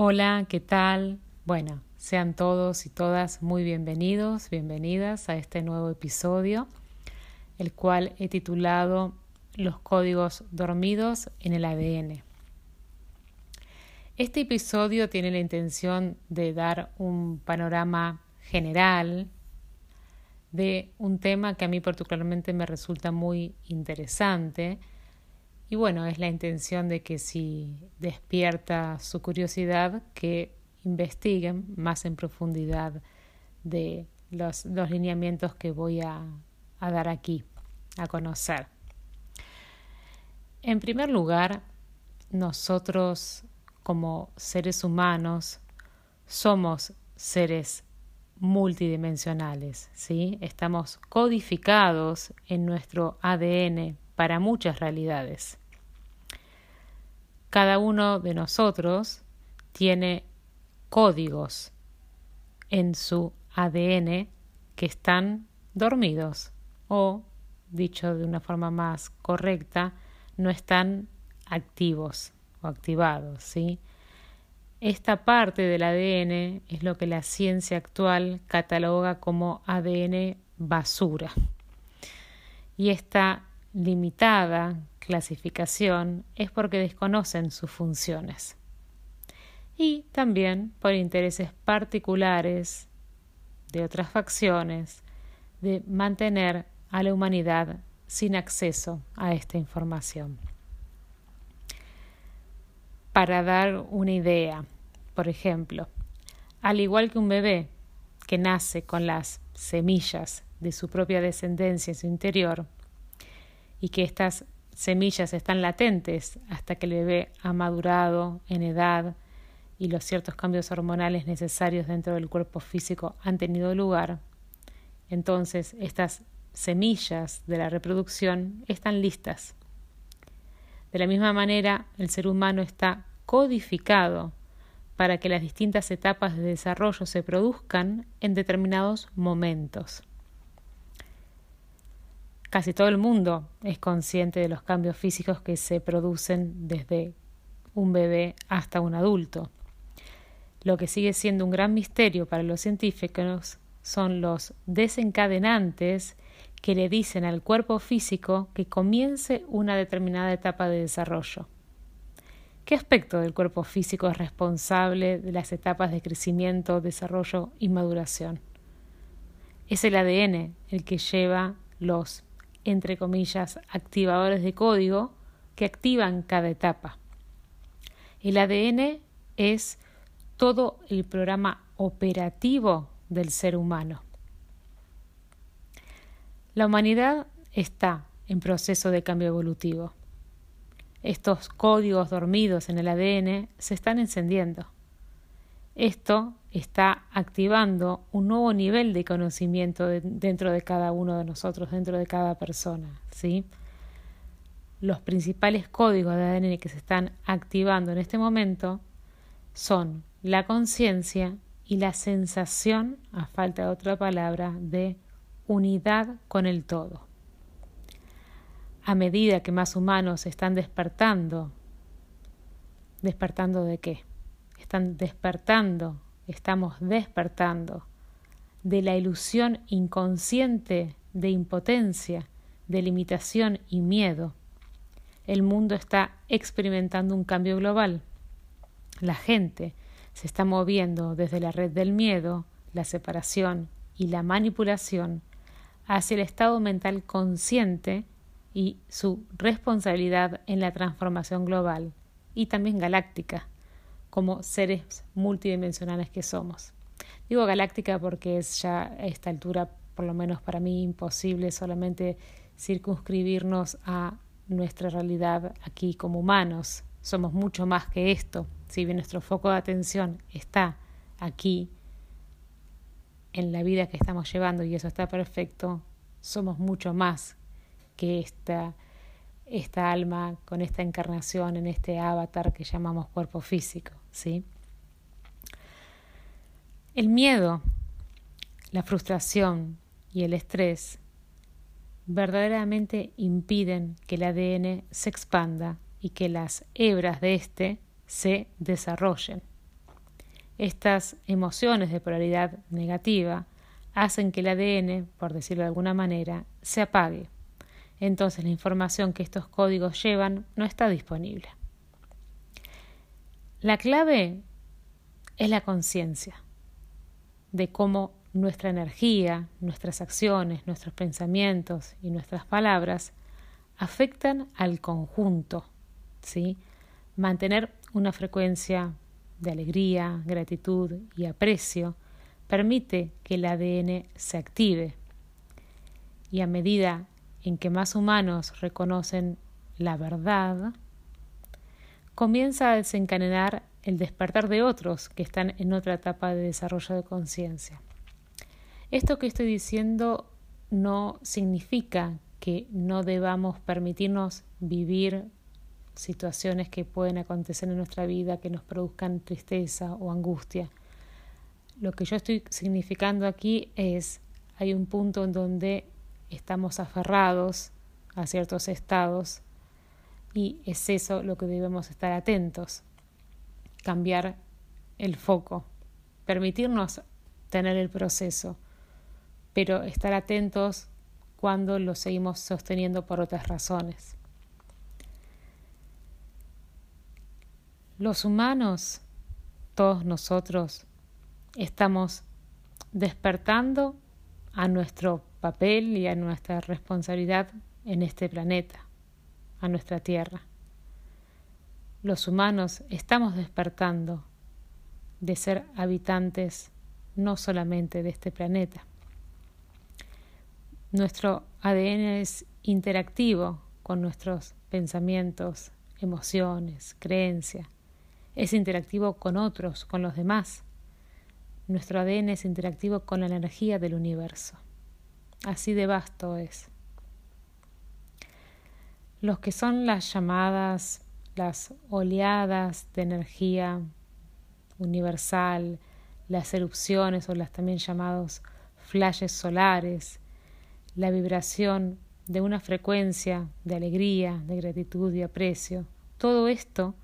Hola, ¿qué tal? Bueno, sean todos y todas muy bienvenidos, bienvenidas a este nuevo episodio, el cual he titulado Los códigos dormidos en el ADN. Este episodio tiene la intención de dar un panorama general de un tema que a mí particularmente me resulta muy interesante y bueno, es la intención de que si despierta su curiosidad, que investiguen más en profundidad de los, los lineamientos que voy a, a dar aquí, a conocer. En primer lugar, nosotros como seres humanos somos seres multidimensionales, ¿sí? Estamos codificados en nuestro ADN para muchas realidades. Cada uno de nosotros tiene códigos en su ADN que están dormidos o, dicho de una forma más correcta, no están activos o activados, ¿sí? Esta parte del ADN es lo que la ciencia actual cataloga como ADN basura. Y esta limitada clasificación es porque desconocen sus funciones. Y también por intereses particulares de otras facciones de mantener a la humanidad sin acceso a esta información para dar una idea. Por ejemplo, al igual que un bebé que nace con las semillas de su propia descendencia en su interior y que estas semillas están latentes hasta que el bebé ha madurado en edad y los ciertos cambios hormonales necesarios dentro del cuerpo físico han tenido lugar, entonces estas semillas de la reproducción están listas. De la misma manera, el ser humano está codificado para que las distintas etapas de desarrollo se produzcan en determinados momentos. Casi todo el mundo es consciente de los cambios físicos que se producen desde un bebé hasta un adulto. Lo que sigue siendo un gran misterio para los científicos son los desencadenantes que le dicen al cuerpo físico que comience una determinada etapa de desarrollo. ¿Qué aspecto del cuerpo físico es responsable de las etapas de crecimiento, desarrollo y maduración? Es el ADN el que lleva los, entre comillas, activadores de código que activan cada etapa. El ADN es todo el programa operativo del ser humano. La humanidad está en proceso de cambio evolutivo estos códigos dormidos en el ADN se están encendiendo. Esto está activando un nuevo nivel de conocimiento dentro de cada uno de nosotros, dentro de cada persona, ¿sí? Los principales códigos de ADN que se están activando en este momento son la conciencia y la sensación, a falta de otra palabra, de unidad con el todo a medida que más humanos están despertando. ¿Despertando de qué? Están despertando, estamos despertando de la ilusión inconsciente de impotencia, de limitación y miedo. El mundo está experimentando un cambio global. La gente se está moviendo desde la red del miedo, la separación y la manipulación hacia el estado mental consciente y su responsabilidad en la transformación global y también galáctica como seres multidimensionales que somos. Digo galáctica porque es ya a esta altura, por lo menos para mí, imposible solamente circunscribirnos a nuestra realidad aquí como humanos. Somos mucho más que esto. Si bien nuestro foco de atención está aquí, en la vida que estamos llevando, y eso está perfecto, somos mucho más que esta, esta alma con esta encarnación en este avatar que llamamos cuerpo físico, ¿sí? El miedo, la frustración y el estrés verdaderamente impiden que el ADN se expanda y que las hebras de éste se desarrollen. Estas emociones de polaridad negativa hacen que el ADN, por decirlo de alguna manera, se apague. Entonces la información que estos códigos llevan no está disponible. La clave es la conciencia de cómo nuestra energía, nuestras acciones, nuestros pensamientos y nuestras palabras afectan al conjunto, ¿sí? Mantener una frecuencia de alegría, gratitud y aprecio permite que el ADN se active y a medida en que más humanos reconocen la verdad, comienza a desencadenar el despertar de otros que están en otra etapa de desarrollo de conciencia. Esto que estoy diciendo no significa que no debamos permitirnos vivir situaciones que pueden acontecer en nuestra vida que nos produzcan tristeza o angustia. Lo que yo estoy significando aquí es, hay un punto en donde estamos aferrados a ciertos estados y es eso lo que debemos estar atentos, cambiar el foco, permitirnos tener el proceso, pero estar atentos cuando lo seguimos sosteniendo por otras razones. Los humanos, todos nosotros, estamos despertando a nuestro papel y a nuestra responsabilidad en este planeta, a nuestra Tierra. Los humanos estamos despertando de ser habitantes no solamente de este planeta. Nuestro ADN es interactivo con nuestros pensamientos, emociones, creencias. Es interactivo con otros, con los demás. Nuestro ADN es interactivo con la energía del universo. Así de vasto es. Los que son las llamadas, las oleadas de energía universal, las erupciones o las también llamados flashes solares, la vibración de una frecuencia de alegría, de gratitud y aprecio, todo esto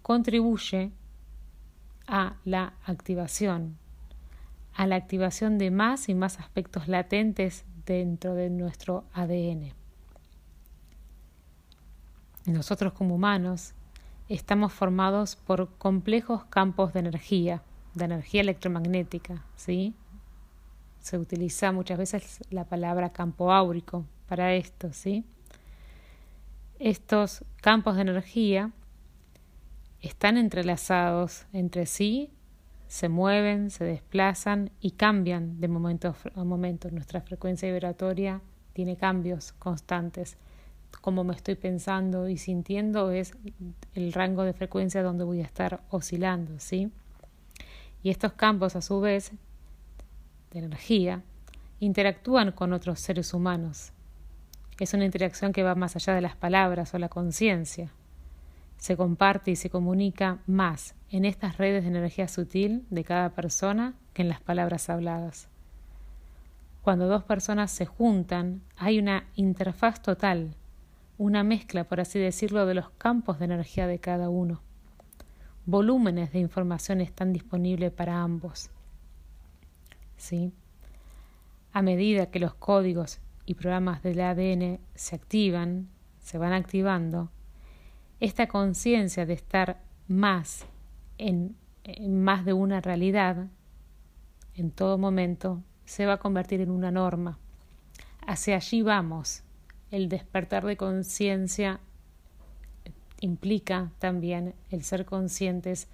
contribuye a la activación, a la activación de más y más aspectos latentes dentro de nuestro ADN. Nosotros como humanos estamos formados por complejos campos de energía, de energía electromagnética, ¿sí? se utiliza muchas veces la palabra campo áurico para esto, ¿sí? Estos campos de energía están entrelazados entre sí, se mueven, se desplazan y cambian de momento a momento. Nuestra frecuencia vibratoria tiene cambios constantes. Como me estoy pensando y sintiendo es el rango de frecuencia donde voy a estar oscilando, ¿sí? Y estos campos a su vez de energía, interactúan con otros seres humanos. Es una interacción que va más allá de las palabras o la conciencia. Se comparte y se comunica más en estas redes de energía sutil de cada persona que en las palabras habladas. Cuando dos personas se juntan, hay una interfaz total, una mezcla, por así decirlo, de los campos de energía de cada uno. Volúmenes de información están disponibles para ambos. ¿sí? A medida que los códigos y programas del ADN se activan, se van activando, esta conciencia de estar más en, más de una realidad, en todo momento, se va a convertir en una norma. Hacia allí vamos. El despertar de conciencia implica también el ser conscientes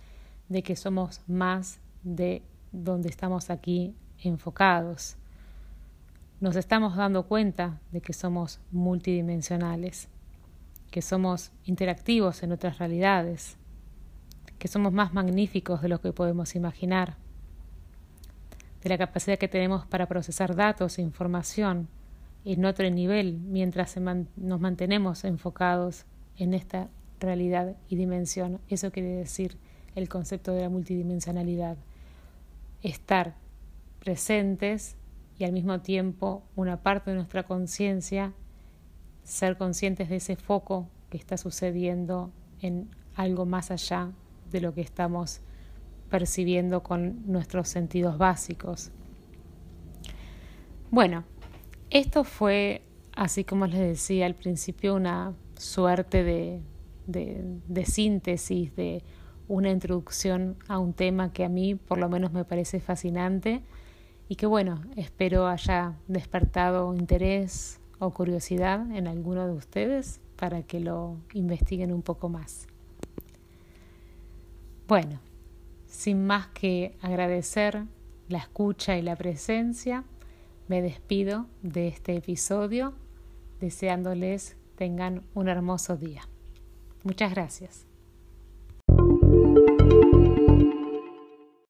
de que somos más de donde estamos aquí enfocados. Nos estamos dando cuenta de que somos multidimensionales, que somos interactivos en otras realidades, que somos más magníficos de lo que podemos imaginar, de la capacidad que tenemos para procesar datos e información en otro nivel mientras nos mantenemos enfocados en esta realidad y dimensión. Eso quiere decir el concepto de la multidimensionalidad. Estar presentes y al mismo tiempo una parte de nuestra conciencia ser conscientes de ese foco que está sucediendo en algo más allá de lo que estamos percibiendo con nuestros sentidos básicos. Bueno, esto fue, así como les decía al principio, una suerte de, de, síntesis, de una introducción a un tema que a mí por lo menos me parece fascinante y que bueno, espero haya despertado interés o curiosidad en alguno de ustedes para que lo investiguen un poco más. Bueno, sin más que agradecer la escucha y la presencia, me despido de este episodio deseándoles tengan un hermoso día. Muchas gracias.